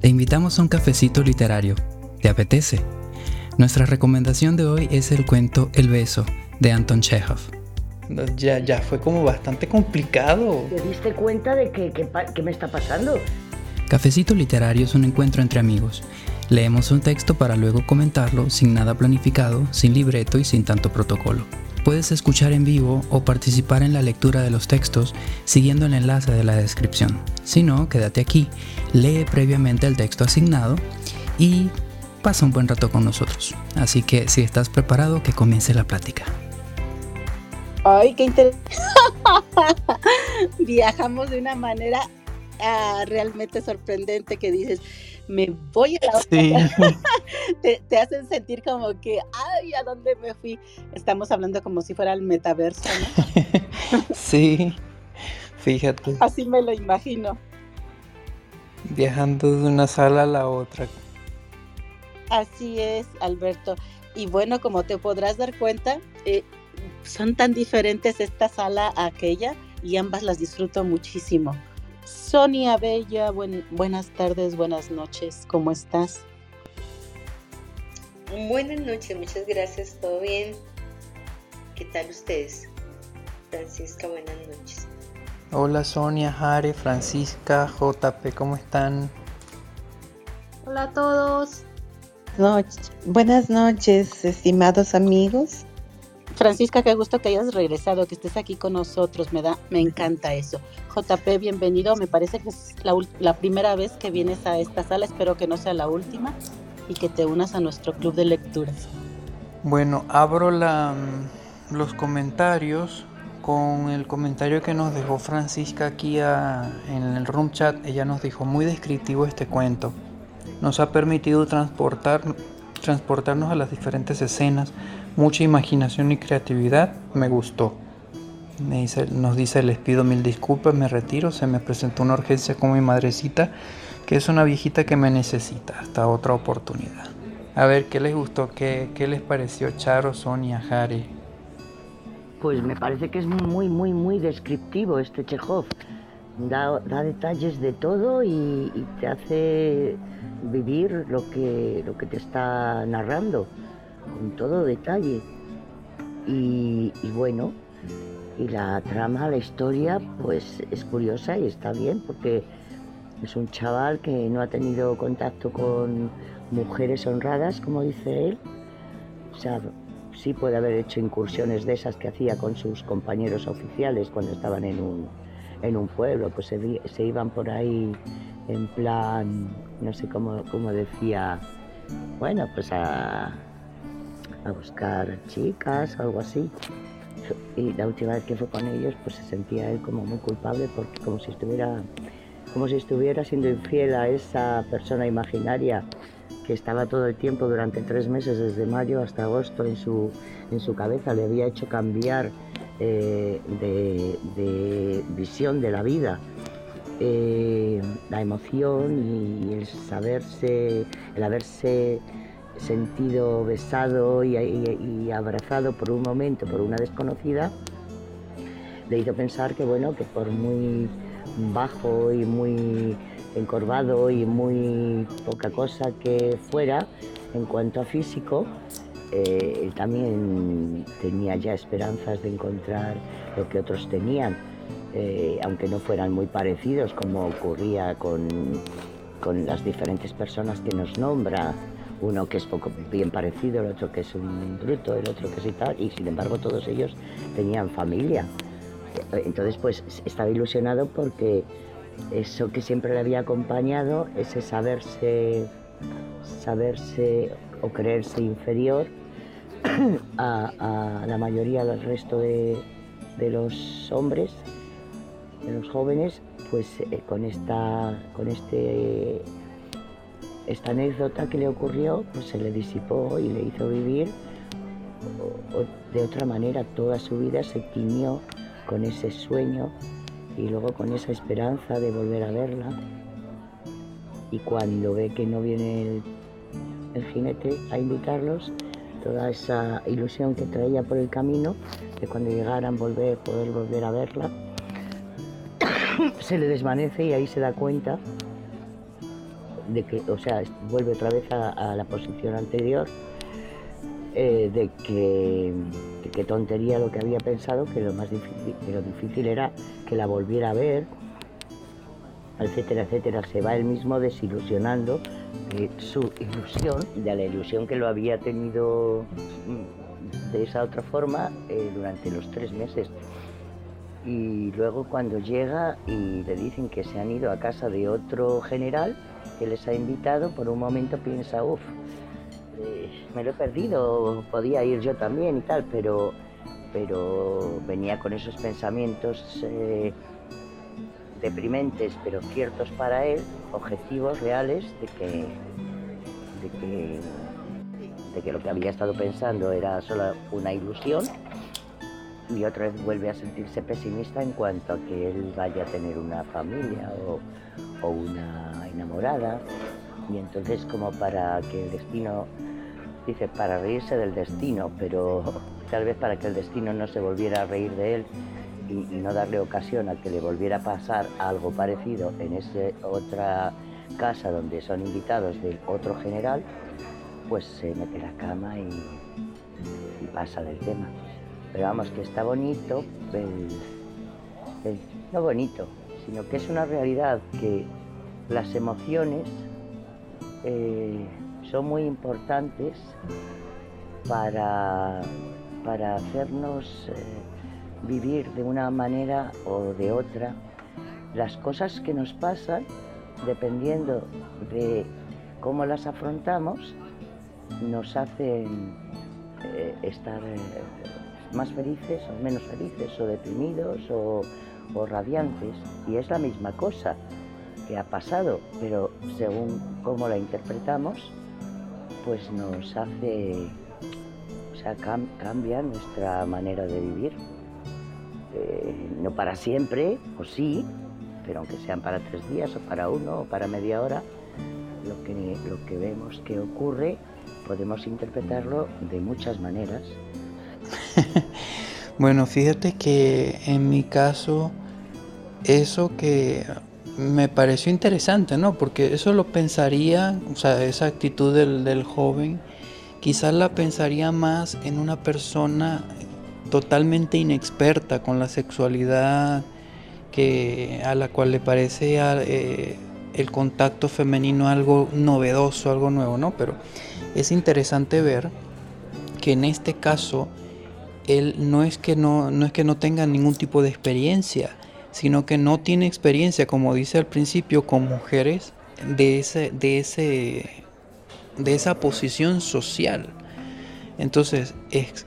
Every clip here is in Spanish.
Te invitamos a un cafecito literario. ¿Te apetece? Nuestra recomendación de hoy es el cuento El beso de Anton Chekhov. Ya, ya fue como bastante complicado. ¿Te diste cuenta de qué que, me está pasando? Cafecito literario es un encuentro entre amigos. Leemos un texto para luego comentarlo sin nada planificado, sin libreto y sin tanto protocolo. Puedes escuchar en vivo o participar en la lectura de los textos siguiendo el enlace de la descripción. Si no, quédate aquí, lee previamente el texto asignado y pasa un buen rato con nosotros. Así que si estás preparado, que comience la plática. Ay, qué interesante. Viajamos de una manera ah, realmente sorprendente que dices, me voy a la otra. te, hacen sentir como que, ay, ¿a dónde me fui? Estamos hablando como si fuera el metaverso, ¿no? sí, fíjate. Así me lo imagino. Viajando de una sala a la otra. Así es, Alberto. Y bueno, como te podrás dar cuenta, eh, son tan diferentes esta sala a aquella y ambas las disfruto muchísimo. Sonia Bella, buenas tardes, buenas noches, ¿cómo estás? Buenas noches, muchas gracias, todo bien. ¿Qué tal ustedes? Francisca, buenas noches. Hola Sonia, Jare, Francisca, JP, ¿cómo están? Hola a todos. Buenas noches, estimados amigos. Francisca, qué gusto que hayas regresado, que estés aquí con nosotros, me da, me encanta eso. JP, bienvenido, me parece que es la, primera vez que vienes a esta sala, espero que no sea la última y que te unas a nuestro club de lecturas. Bueno, abro mm, los comentarios con el comentario que nos dejó Francisca aquí en el room chat. Ella nos dijo muy descriptivo este cuento. Nos ha permitido transportar, transportarnos a las diferentes escenas, mucha imaginación y creatividad, me gustó. Me dice, nos dice, les pido mil disculpas, me retiro, se me presentó una urgencia con mi madrecita, que es una viejita que me necesita, hasta otra oportunidad. A ver, ¿qué les gustó? ¿Qué, qué les pareció Charo, Sonia, Jare? Pues me parece que es muy, muy, muy descriptivo este Chekhov. Da, da detalles de todo y, y, te hace vivir lo que, lo que te está narrando con todo detalle. Y, bueno, y la trama, la historia, pues es curiosa y está bien porque es un chaval que no ha tenido contacto con mujeres honradas, como dice él. O sea, sí puede haber hecho incursiones de esas que hacía con sus compañeros oficiales cuando estaban en un, en un pueblo, pues se, se iban por ahí en plan, no sé cómo, cómo decía, bueno, pues a, a buscar chicas o algo así. Y la última vez que fue con ellos, pues se sentía él como muy culpable porque como si estuviera, como si estuviera siendo infiel a esa persona imaginaria que estaba todo el tiempo durante tres meses, desde mayo hasta agosto, en su, en su cabeza, le había hecho cambiar eh, de, visión de la vida. Eh, la emoción y el saberse, el haberse sentido besado y, abrazado por un momento por una desconocida, le hizo pensar que bueno, que por muy bajo y muy encorvado y muy poca cosa que fuera en cuanto a físico, eh, él también tenía ya esperanzas de encontrar lo que otros tenían, eh, aunque no fueran muy parecidos como ocurría con, con las diferentes personas que nos nombra uno que es poco bien parecido, el otro que es un bruto, el otro que es y tal, y sin embargo todos ellos tenían familia. Entonces pues estaba ilusionado porque eso que siempre le había acompañado, ese saberse, saberse o creerse inferior a, la mayoría del resto de, los hombres, de los jóvenes, pues eh, con, esta, con este esta anécdota que le ocurrió pues se le disipó y le hizo vivir de otra manera toda su vida se tiñó con ese sueño y luego con esa esperanza de volver a verla. Y cuando ve que no viene el, jinete a invitarlos toda esa ilusión que traía por el camino de cuando llegaran volver poder volver a verla se le desvanece y ahí se da cuenta de que, o sea, vuelve otra vez a, la posición anterior, eh, de que qué tontería lo que había pensado, que lo más difícil, que lo difícil era que la volviera a ver, etcétera, etcétera. Se va él mismo desilusionando de su ilusión, de la ilusión que lo había tenido mm, de esa otra forma eh, durante los tres meses. Y luego cuando llega y le dicen que se han ido a casa de otro general que les ha invitado, por un momento piensa, uff, eh, me lo he perdido, podía ir yo también y tal, pero, pero venía con esos pensamientos eh, deprimentes, pero ciertos para él, objetivos reales de que, de que, de que lo que había estado pensando era solo una ilusión y otra vez vuelve a sentirse pesimista en cuanto a que él vaya a tener una familia o, o una enamorada y entonces como para que el destino dice para reírse del destino pero tal vez para que el destino no se volviera a reír de él y, no darle ocasión a que le volviera a pasar algo parecido en esa otra casa donde son invitados del otro general, pues se mete la cama y, pasa del tema. Pero vamos, que está bonito, no bonito, sino que es una realidad que las emociones eh, son muy importantes para, para hacernos eh, vivir de una manera o de otra. Las cosas que nos pasan, dependiendo de cómo las afrontamos, nos hacen eh, estar más felices o menos felices o deprimidos o, radiantes. Y es la misma cosa que ha pasado, pero según cómo la interpretamos, pues nos hace, o sea, cambia nuestra manera de vivir. Eh, no para siempre, o sí, pero aunque sean para tres días o para uno o para media hora, lo que, lo que vemos que ocurre podemos interpretarlo de muchas maneras. bueno, fíjate que en mi caso, eso que me pareció interesante, ¿no? Porque eso lo pensaría, o sea, esa actitud del, joven, quizás la pensaría más en una persona totalmente inexperta con la sexualidad, que, a la cual le parece eh, el contacto femenino algo novedoso, algo nuevo, ¿no? Pero es interesante ver que en este caso él no es que no, no es que no tenga ningún tipo de experiencia, sino que no tiene experiencia, como dice al principio, con mujeres de ese, de ese, de esa posición social. Entonces, es,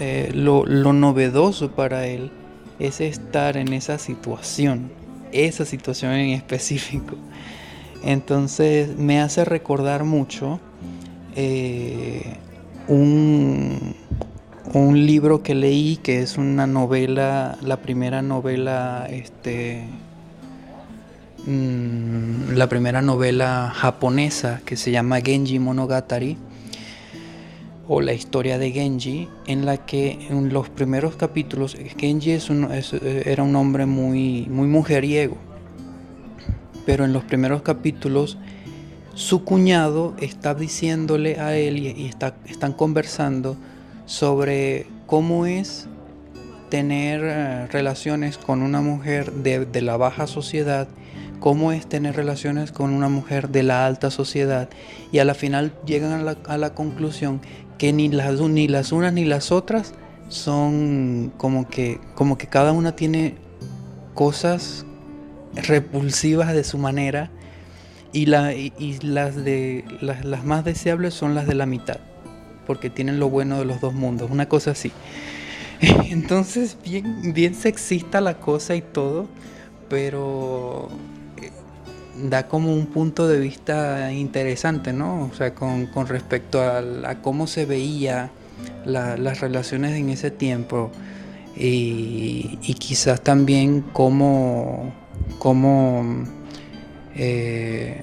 eh, lo, novedoso para él es estar en esa situación, esa situación en específico. Entonces me hace recordar mucho eh, un, un, libro que leí que es una novela, la primera novela, este, mm, la primera novela japonesa que se llama Genji Monogatari o la historia de Genji, en la que en los primeros capítulos Genji era un hombre muy, muy mujeriego, pero en los primeros capítulos su cuñado está diciéndole a él y, está, están conversando sobre cómo es tener eh, relaciones con una mujer de, la baja sociedad, cómo es tener relaciones con una mujer de la alta sociedad y a la final llegan a la, a la conclusión que ni las, ni las unas ni las otras son como que, como que cada una tiene cosas repulsivas de su manera y, la, y, las, de, las, las, más deseables son las de la mitad, porque tienen lo bueno de los dos mundos, una cosa así. Entonces, bien, bien sexista la cosa y todo, pero da como un punto de vista interesante, ¿no? O sea, con, respecto a, cómo se veía las relaciones en ese tiempo y, quizás también cómo, cómo, eh,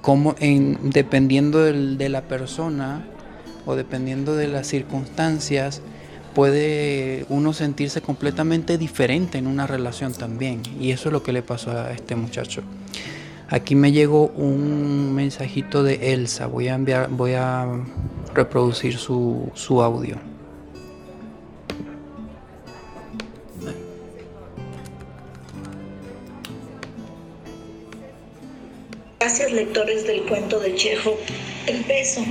cómo en, dependiendo de la persona o dependiendo de las circunstancias, puede uno sentirse completamente diferente en una relación también. Y eso es lo que le pasó a este muchacho. Aquí me llegó un mensajito de Elsa. Voy a enviar, voy a reproducir su, su audio. El beso,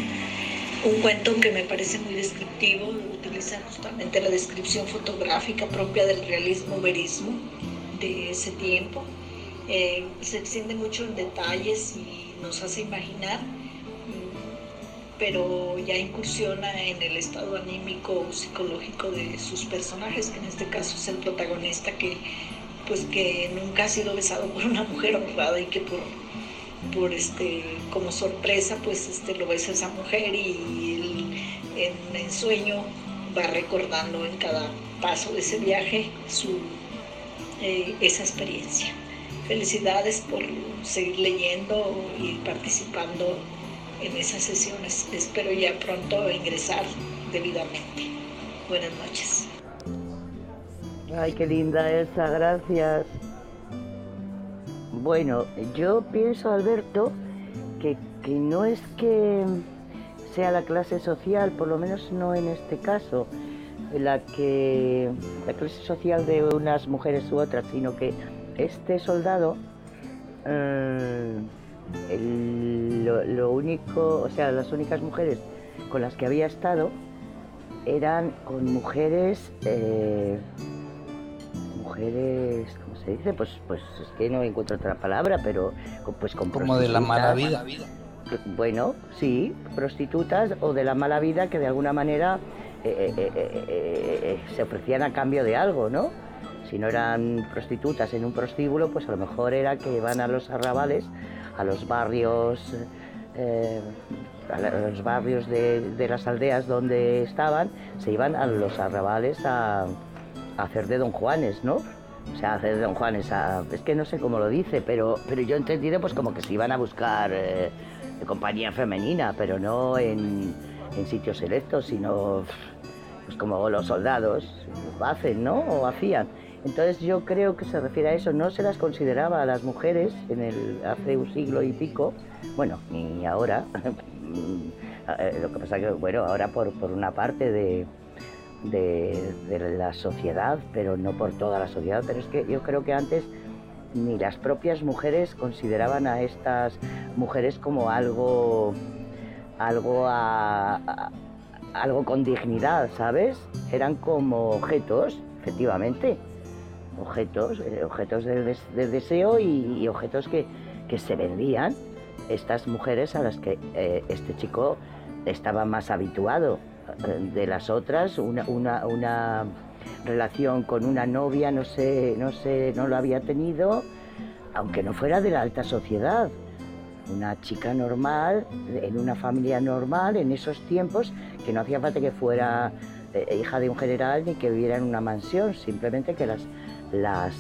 un cuento que me parece muy descriptivo, utiliza justamente la descripción fotográfica propia del realismo verismo de ese tiempo. Eh, se extiende mucho en detalles y nos hace imaginar, mm, pero ya incursiona en el estado anímico o psicológico de sus personajes, que en este caso es el protagonista que pues que nunca ha sido besado por una mujer honrada y que por, por este como sorpresa pues este lo besa esa mujer y en, en sueño va recordando en cada paso de ese viaje su, eh, esa experiencia. Felicidades por seguir leyendo y participando en esas sesiones. Espero ya pronto ingresar debidamente. Buenas noches. Ay, qué linda esa, gracias. Bueno, yo pienso, Alberto, que, que no es que sea la clase social, por lo menos no en este caso, la que la clase social de unas mujeres u otras, sino que este soldado, eh, lo, único, o sea, las únicas mujeres con las que había estado eran con mujeres, eh, mujeres, ¿cómo se dice? Pues, pues es que no encuentro otra palabra, pero pues con como de la mala vida. Bueno, sí, prostitutas o de la mala vida que de alguna manera eh, se ofrecían a cambio de algo, ¿no? si no eran prostitutas en un prostíbulo, pues a lo mejor era que iban a los arrabales, a los barrios, eh, a los barrios de, las aldeas donde estaban, se iban a los arrabales a, hacer de don Juanes, ¿no? O sea, hacer de don Juanes, es que no sé cómo lo dice, pero, pero yo he entendido pues como que se iban a buscar eh, compañía femenina, pero no en, sitios selectos, sino pues como los soldados hacen, ¿no? O hacían. Entonces yo creo que se refiere a eso, no se las consideraba a las mujeres en el, hace un siglo y pico, bueno, ni ahora, eh, lo que pasa que, bueno, ahora por, una parte de, de, la sociedad, pero no por toda la sociedad, pero es que yo creo que antes ni las propias mujeres consideraban a estas mujeres como algo, algo algo con dignidad, ¿sabes? Eran como objetos, efectivamente objetos, eh, objetos de, deseo y, objetos que, se vendían estas mujeres a las que eh, este chico estaba más habituado. Eh, de las otras, una, una, relación con una novia, no sé, no sé, no lo había tenido, aunque no fuera de la alta sociedad. Una chica normal, en una familia normal, en esos tiempos, que no hacía falta que fuera hija de un general ni que viviera en una mansión, simplemente que las las,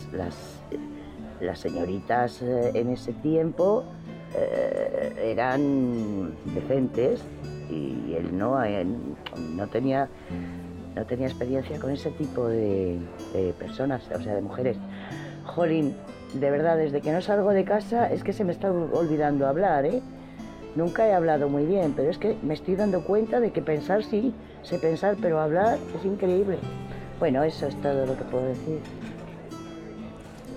las, señoritas eh, en ese tiempo eh, eran decentes y él no, eh, no, tenía, no tenía experiencia con ese tipo de, personas, o sea, de mujeres. Jolín, de verdad, desde que no salgo de casa es que se me está olvidando hablar, ¿eh? Nunca he hablado muy bien, pero es que me estoy dando cuenta de que pensar sí, sé pensar, pero hablar es increíble. Bueno, eso es todo lo que puedo decir.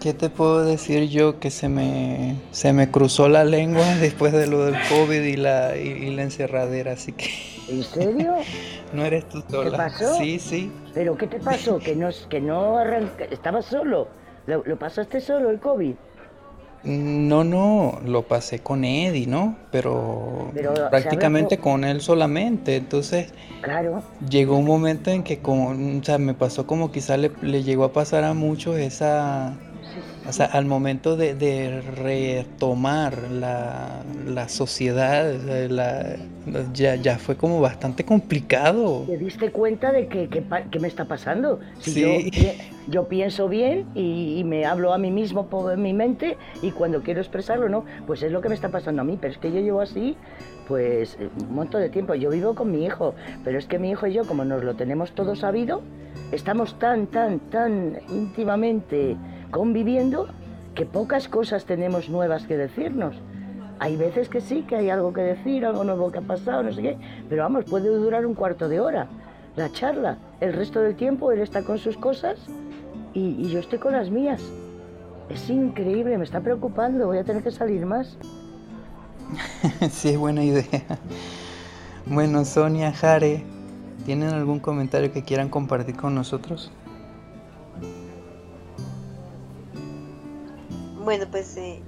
¿Qué te puedo decir yo que se me, se me cruzó la lengua después de lo del COVID y la, y, la encerradera? Así que... ¿En serio? no eres tú sola. ¿Qué pasó? Sí, sí. ¿Pero qué te pasó? Que no, que no arranca... ¿Estabas solo? ¿Lo, ¿Lo, pasaste solo el COVID? No, no, lo pasé con Eddie, ¿no? Pero, prácticamente con él solamente. Entonces, claro. llegó un momento en que como, o sea, me pasó como quizá le, le llegó a pasar a muchos esa o sea, al momento de, retomar la, sociedad, ya, fue como bastante complicado. ¿Te diste cuenta de que, me está pasando? sí. yo, pienso bien y, me hablo a mí mismo por mi mente y cuando quiero expresarlo, no, pues es lo que me está pasando a mí, pero es que yo llevo así pues un montón de tiempo. Yo vivo con mi hijo, pero es que mi hijo y yo, como nos lo tenemos todo sabido, estamos tan, tan, tan íntimamente conviviendo que pocas cosas tenemos nuevas que decirnos. Hay veces que sí, que hay algo que decir, algo nuevo que ha pasado, no sé qué, pero vamos, puede durar un cuarto de hora la charla. El resto del tiempo él está con sus cosas y, yo estoy con las mías. Es increíble, me está preocupando, voy a tener que salir más. sí, es buena idea. Bueno, Sonia, Jare, ¿tienen algún comentario que quieran compartir con nosotros? Bueno, pues eh,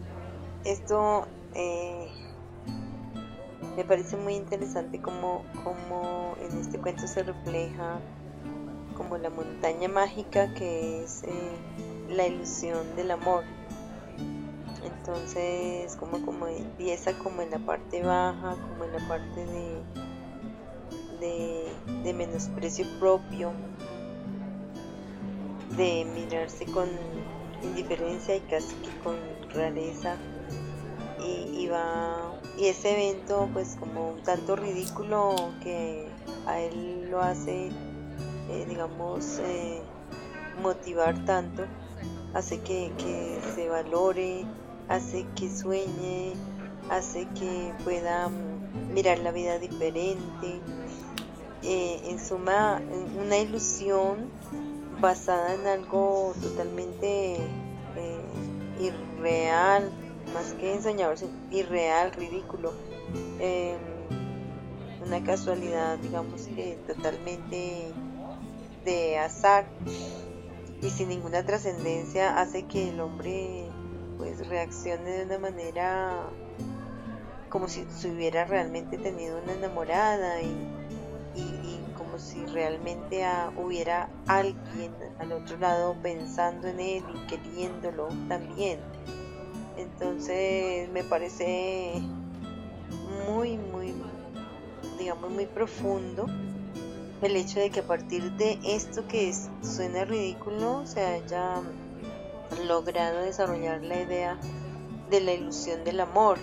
esto eh, me parece muy interesante como, como en este cuento se refleja como la montaña mágica que es eh, la ilusión del amor. Entonces, como, como empieza como en la parte baja, como en la parte de, de, de menosprecio propio, de mirarse con indiferencia y casi que con rareza. Y, va y ese evento pues como un tanto ridículo que a él lo hace eh, digamos eh, motivar tanto hace que, se valore hace que sueñe hace que pueda mirar la vida diferente. Eh, en suma una ilusión basada en algo totalmente irreal más que ensoñador, irreal, ridículo. Em, una casualidad, digamos que totalmente de azar y sin ninguna trascendencia hace que el hombre pues reaccione de una manera como si se hubiera realmente tenido una enamorada y, si realmente hubiera alguien al otro lado pensando en él y queriéndolo también. Entonces me parece muy, muy, digamos, muy profundo el hecho de que a partir de esto que suena ridículo se haya logrado desarrollar la idea de la ilusión del amor.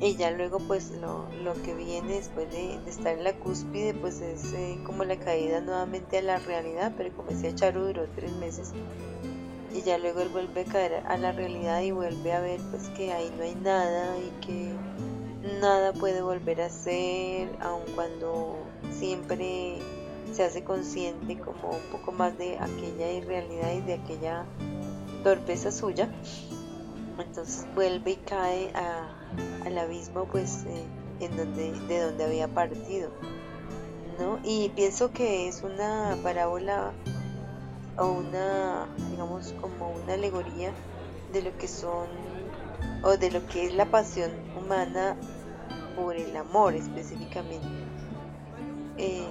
Y ya luego pues lo, que viene después de, estar en la cúspide pues es eh, como la caída nuevamente a la realidad, pero como decía Charu duró tres meses y ya luego él vuelve a caer a la realidad y vuelve a ver pues que ahí no hay nada y que nada puede volver a ser aun cuando siempre se hace consciente como un poco más de aquella irrealidad y de aquella torpeza suya. Entonces vuelve y cae al abismo pues eh, en donde de donde había partido ¿no? y pienso que es una parábola o una, digamos, como una alegoría de lo que son o de lo que es la pasión humana por el amor específicamente. Eh,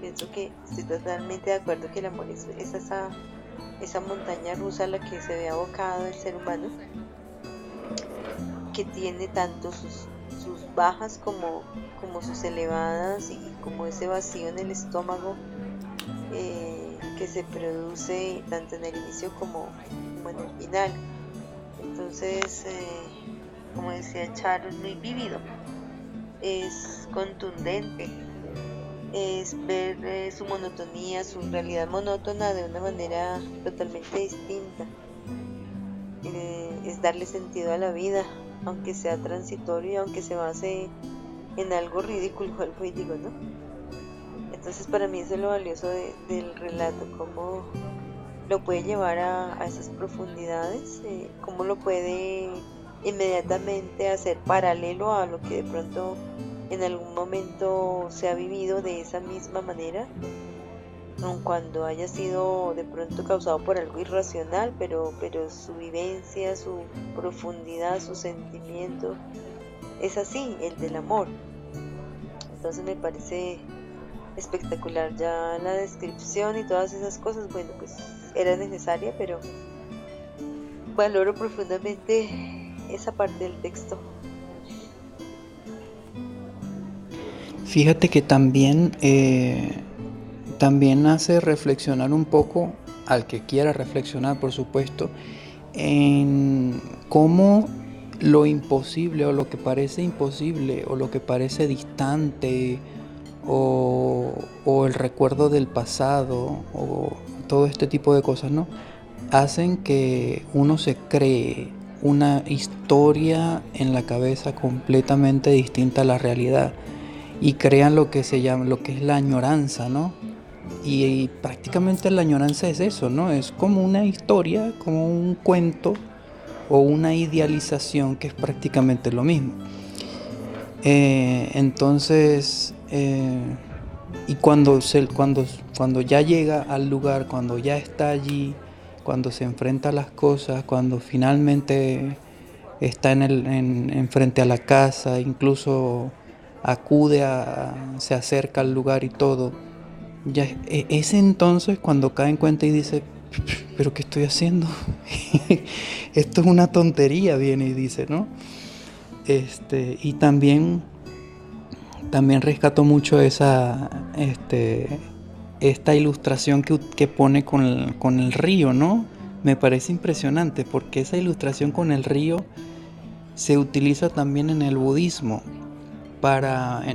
pienso que estoy totalmente de acuerdo que el amor es, esa, esa montaña rusa a la que se ve abocado el ser humano, que tiene tanto sus, sus bajas como, como sus elevadas y como ese vacío en el estómago. Eh, que se produce tanto en el inicio como, en el final. Entonces, eh, como decía Charo, es muy vívido, es contundente, es ver eh, su monotonía, su realidad monótona de una manera totalmente distinta. Es darle sentido a la vida, aunque sea transitorio, aunque se base en algo ridículo, algo digo, ¿no? Entonces para mí eso es lo valioso del relato, cómo lo puede llevar a, esas profundidades, eh, cómo lo puede inmediatamente hacer paralelo a lo que de pronto en algún momento se ha vivido de esa misma manera, aun cuando haya sido de pronto causado por algo irracional, pero, pero su vivencia, su profundidad, su sentimiento, es así, el del amor. Entonces me parece espectacular. Ya la descripción y todas esas cosas, bueno, pues era necesaria, pero valoro profundamente esa parte del texto. Fíjate que también, eh, también hace reflexionar un poco, al que quiera reflexionar, por supuesto, en cómo lo imposible o lo que parece imposible o lo que parece distante o, el recuerdo del pasado o todo este tipo de cosas, ¿no? hacen que uno se cree una historia en la cabeza completamente distinta a la realidad y crean lo que se llama lo que es la añoranza, ¿no? Y, prácticamente la añoranza es eso, ¿no? Es como una historia, como un cuento o una idealización que es prácticamente lo mismo. Eh, entonces, eh, y cuando, se, cuando, cuando ya llega al lugar, cuando ya está allí, cuando se enfrenta a las cosas, cuando finalmente está en, el, en, frente a la casa, incluso acude a, se acerca al lugar y todo, ya e, es entonces cuando cae en cuenta y dice, pero ¿qué estoy haciendo? Esto es una tontería, viene y dice, ¿no? Este, y también, también rescato mucho esa, este, esta ilustración que, pone con con el río, ¿no? Me parece impresionante porque esa ilustración con el río se utiliza también en el budismo,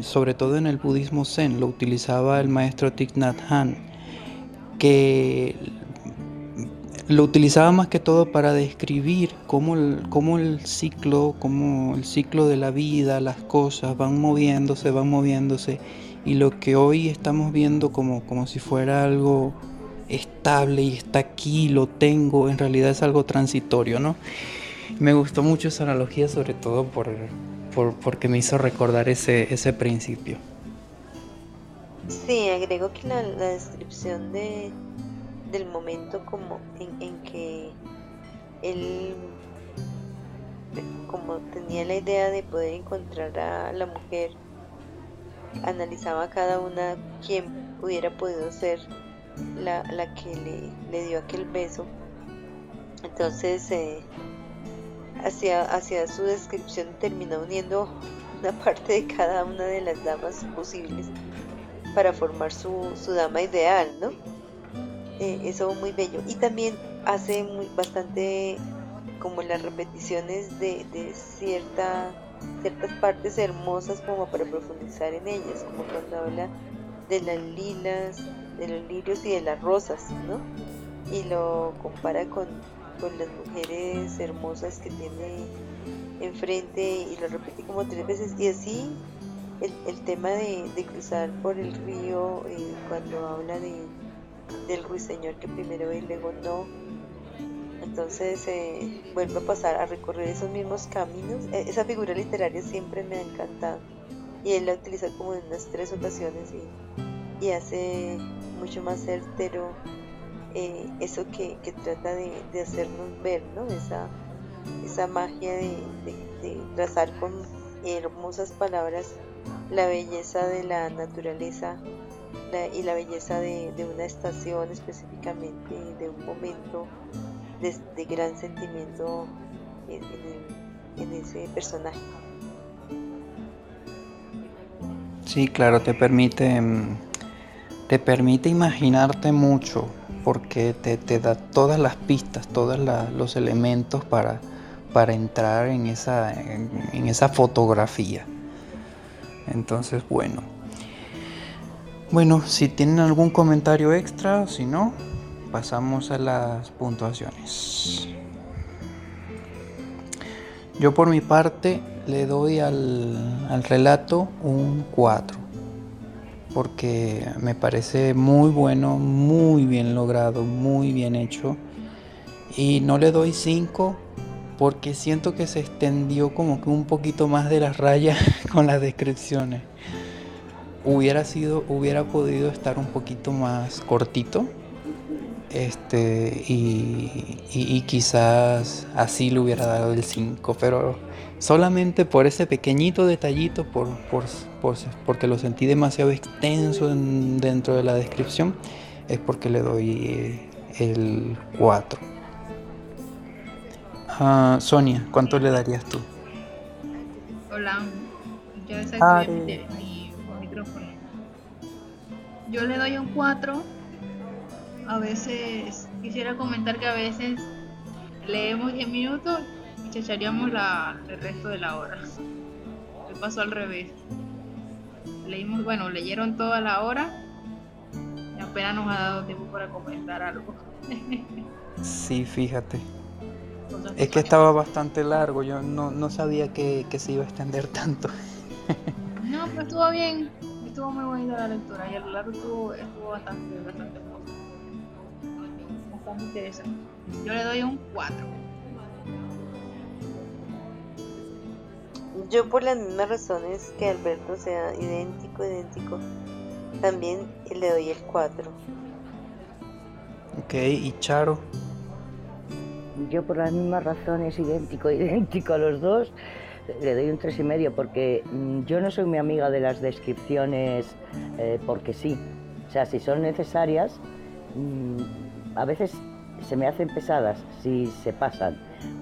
sobre todo en el budismo zen, lo utilizaba el maestro Thich Nhat Hanh, que lo utilizaba más que todo para describir cómo el, cómo el ciclo, cómo el ciclo de la vida, las cosas van moviéndose, van moviéndose y lo que hoy estamos viendo como, como si fuera algo estable y está aquí, lo tengo, en realidad es algo transitorio, ¿no? Me gustó mucho esa analogía, sobre todo por, porque me hizo recordar ese, ese principio. Sí, agrego que la, descripción de, del momento como en, en que él como tenía la idea de poder encontrar a la mujer analizaba cada una quién hubiera podido ser la, que le, dio aquel beso. Entonces, eh, hacia, su descripción terminó uniendo una parte de cada una de las damas posibles para formar su, dama ideal, ¿no? Eh, eso muy bello. Y también hace muy, bastante como las repeticiones de, de cierta ciertas partes hermosas como para profundizar en ellas, como cuando habla de las lilas, de los lirios y de las rosas, ¿no? Y lo compara con, las mujeres hermosas que tiene enfrente y lo repite como tres veces. Y así el, tema de, cruzar por el río eh, cuando habla de, del ruiseñor que primero y luego no. Entonces eh, vuelvo a pasar a recorrer esos mismos caminos. E, esa figura literaria siempre me ha encantado. Y él la utiliza como en unas tres ocasiones y, hace mucho más certero eh, eso que, trata de, hacernos ver, ¿no? Esa, esa magia de, trazar con hermosas palabras la belleza de la naturaleza y la belleza de, de, una estación específicamente, de un momento de, gran sentimiento en, ese personaje. Sí, claro, te permite, mm, te permite imaginarte mucho porque te, da todas las pistas, todos los elementos para, para entrar en esa, en esa fotografía. Entonces, bueno. Bueno, si tienen algún comentario extra, si no, pasamos a las puntuaciones. Yo por mi parte le doy al, relato un 4, porque me parece muy bueno, muy bien logrado, muy bien hecho. Y no le doy 5 porque siento que se extendió como que un poquito más de las rayas con las descripciones. Hubiera sido, hubiera podido estar un poquito más cortito, este, y, quizás así le hubiera dado el 5, pero solamente por ese pequeñito detallito, por, porque lo sentí demasiado extenso dentro de la descripción, es porque le doy eh, el 4. Ah, Sonia, ¿cuánto le darías tú? Hola, yo micrófono. Yo le doy un 4 a veces quisiera comentar que a veces leemos 10 minutos chacharíamos la, el resto de la hora. Me pasó al revés. Leímos, bueno, leyeron toda la hora y apenas nos ha dado tiempo para comentar algo. Sí, fíjate. Es que estaba bastante largo, yo no, no sabía que, que, se iba a extender tanto. no, pero estuvo bien, estuvo muy bonita la lectura y a lo largo estuvo, estuvo bastante, bastante Bastante interesante. Yo le doy un 4. Yo por las mismas razones que Alberto sea idéntico, idéntico, también le doy el 4. Ok, y Charo. Yo por las mismas razones, idéntico, idéntico a los dos, le doy un tres y medio porque mm, yo no soy muy amiga de las descripciones eh, porque sí. O sea, si son necesarias, mm, a veces se me hacen pesadas si se pasan,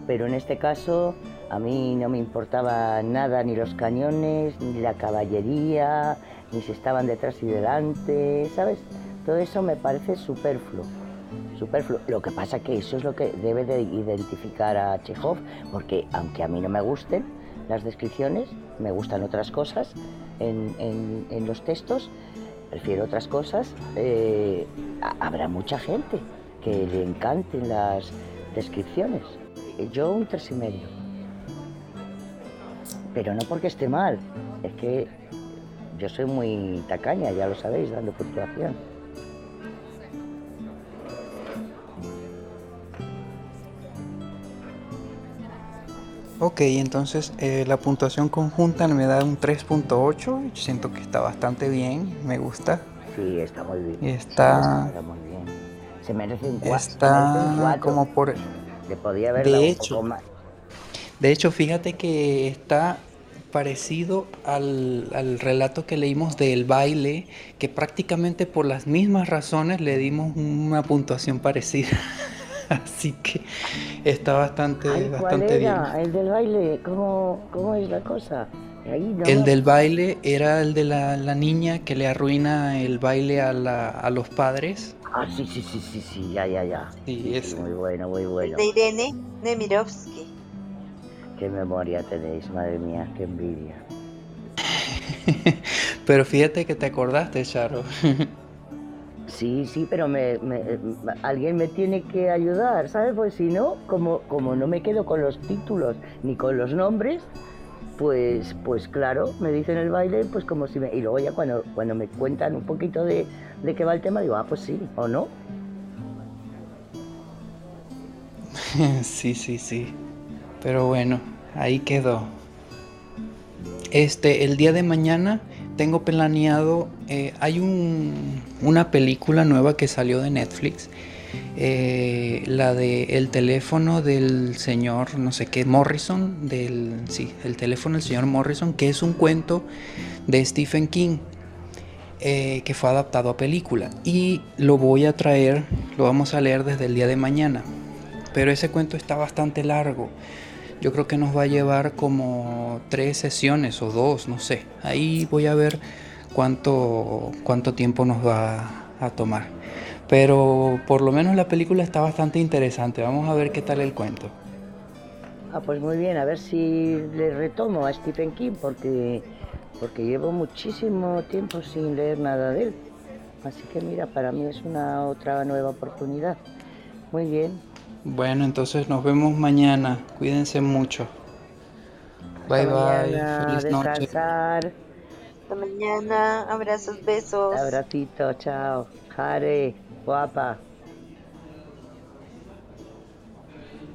pero en este caso a mí no me importaba nada, ni los cañones, ni la caballería, ni si estaban detrás y delante, ¿sabes? Todo eso me parece superfluo superfluo. Lo que pasa que eso es lo que debe de identificar a Chekhov, porque aunque a mí no me gusten las descripciones, me gustan otras cosas en, los textos, prefiero otras cosas, eh, habrá mucha gente que le encanten las descripciones. Yo un tres y medio. Pero no porque esté mal, es que yo soy muy tacaña, ya lo sabéis, dando puntuación. Ok, entonces eh, la puntuación conjunta me da un 3.8. Siento que está bastante bien, me gusta. Sí, está muy bien. Está, está muy bien. Se merece un 4. Está como por. Le podía haber de hecho, más. De hecho, fíjate que está parecido al, al, relato que leímos del baile, que prácticamente por las mismas razones le dimos una puntuación parecida. Así que está bastante, bastante bien. El del baile, ¿cómo, cómo es la cosa? El del baile era el de la, la, niña que le arruina el baile a, la, a los padres. Ah, sí, sí, sí, sí, sí, ya, ya, ya. Sí, es... Muy bueno, muy bueno. De Irene Nemirovsky. Qué memoria tenéis, madre mía, qué envidia. Pero fíjate que te acordaste, Charo. Sí, sí, pero me, alguien me tiene que ayudar, ¿sabes? Pues si no, como, como no me quedo con los títulos ni con los nombres, pues, pues claro, me dicen el baile, pues como si me... Y luego ya cuando, cuando me cuentan un poquito de, de qué va el tema, digo, ah, pues sí, o no. sí, sí, sí. Pero bueno, ahí quedó. Este, el día de mañana tengo planeado, eh, hay un, una película nueva que salió de Netflix, eh, la de El teléfono del señor, no sé qué, Morrison, del, sí, el teléfono del señor Morrison, que es un cuento de Stephen King. Eh, que fue adaptado a película y lo voy a traer, lo vamos a leer desde el día de mañana. Pero ese cuento está bastante largo yo creo que nos va a llevar como tres sesiones o dos, no sé. Ahí voy a ver cuánto, cuánto tiempo nos va a tomar. Pero por lo menos la película está bastante interesante. Vamos a ver qué tal el cuento. Ah, pues muy bien, a ver si le retomo a Stephen King porque, porque llevo muchísimo tiempo sin leer nada de él. Así que mira, para mí es una otra nueva oportunidad. Muy bien, bueno, entonces nos vemos mañana. Cuídense mucho. Bye bye. Feliz noche. Hasta mañana. Abrazos, besos. Abracito, chao. Jare, guapa.